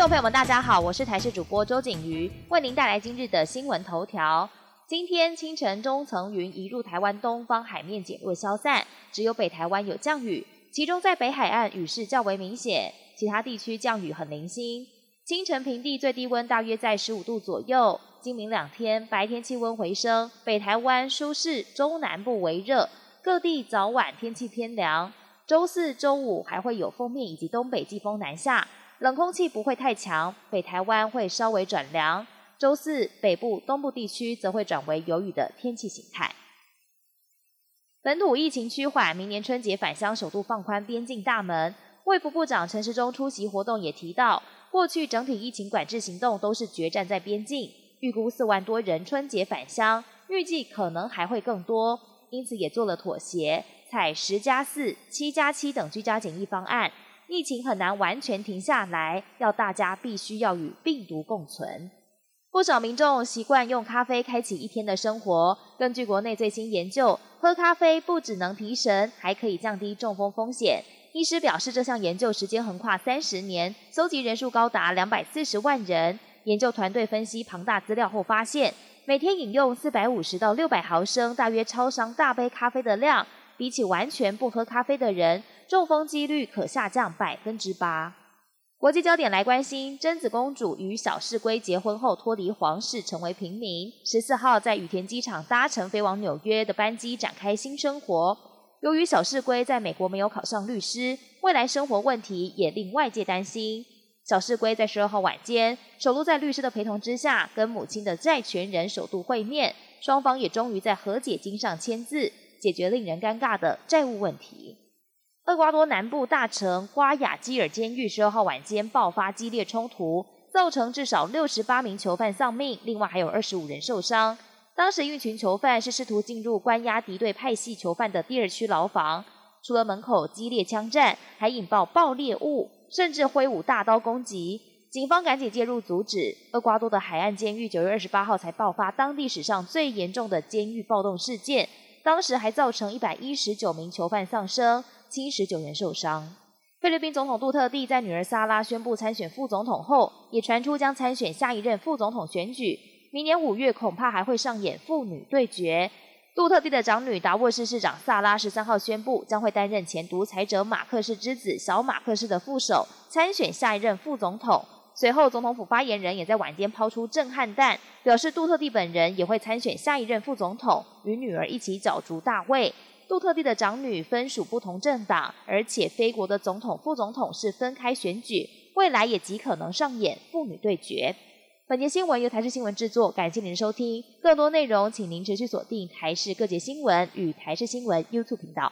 众朋友们，大家好，我是台视主播周景瑜，为您带来今日的新闻头条。今天清晨，中层云移入台湾东方海面减弱消散，只有北台湾有降雨，其中在北海岸雨势较为明显，其他地区降雨很零星。清晨平地最低温大约在十五度左右。今明两天白天气温回升，北台湾舒适，中南部为热，各地早晚天气偏凉。周四周五还会有锋面以及东北季风南下。冷空气不会太强，北台湾会稍微转凉。周四北部、东部地区则会转为有雨的天气形态。本土疫情趋缓，明年春节返乡首度放宽边境大门。卫福部长陈时中出席活动也提到，过去整体疫情管制行动都是决战在边境，预估四万多人春节返乡，预计可能还会更多，因此也做了妥协，采十加四、七加七等居家检疫方案。疫情很难完全停下来，要大家必须要与病毒共存。不少民众习惯用咖啡开启一天的生活。根据国内最新研究，喝咖啡不只能提神，还可以降低中风风险。医师表示，这项研究时间横跨三十年，搜集人数高达两百四十万人。研究团队分析庞大资料后发现，每天饮用四百五十到六百毫升，大约超商大杯咖啡的量，比起完全不喝咖啡的人。中风几率可下降百分之八。国际焦点来关心，贞子公主与小市龟结婚后脱离皇室，成为平民。十四号在羽田机场搭乘飞往纽约的班机，展开新生活。由于小市龟在美国没有考上律师，未来生活问题也令外界担心。小市龟在十二号晚间，首度在律师的陪同之下，跟母亲的债权人首度会面，双方也终于在和解金上签字，解决令人尴尬的债务问题。厄瓜多南部大城瓜亚基尔监狱十二号晚间爆发激烈冲突，造成至少六十八名囚犯丧命，另外还有二十五人受伤。当时一群囚犯是试图进入关押敌对派系囚犯的第二区牢房，除了门口激烈枪战，还引爆爆裂物，甚至挥舞大刀攻击。警方赶紧介入阻止。厄瓜多的海岸监狱九月二十八号才爆发当地史上最严重的监狱暴动事件，当时还造成一百一十九名囚犯丧生。七十九人受伤。菲律宾总统杜特地在女儿萨拉宣布参选副总统后，也传出将参选下一任副总统选举。明年五月恐怕还会上演父女对决。杜特地的长女达沃市市长萨拉十三号宣布，将会担任前独裁者马克士之子小马克士的副手，参选下一任副总统。随后，总统府发言人也在晚间抛出震撼弹，表示杜特地本人也会参选下一任副总统，与女儿一起角逐大位。杜特地的长女分属不同政党，而且非国的总统、副总统是分开选举，未来也极可能上演父女对决。本节新闻由台视新闻制作，感谢您的收听。更多内容，请您持续锁定台视各界新闻与台视新闻 YouTube 频道。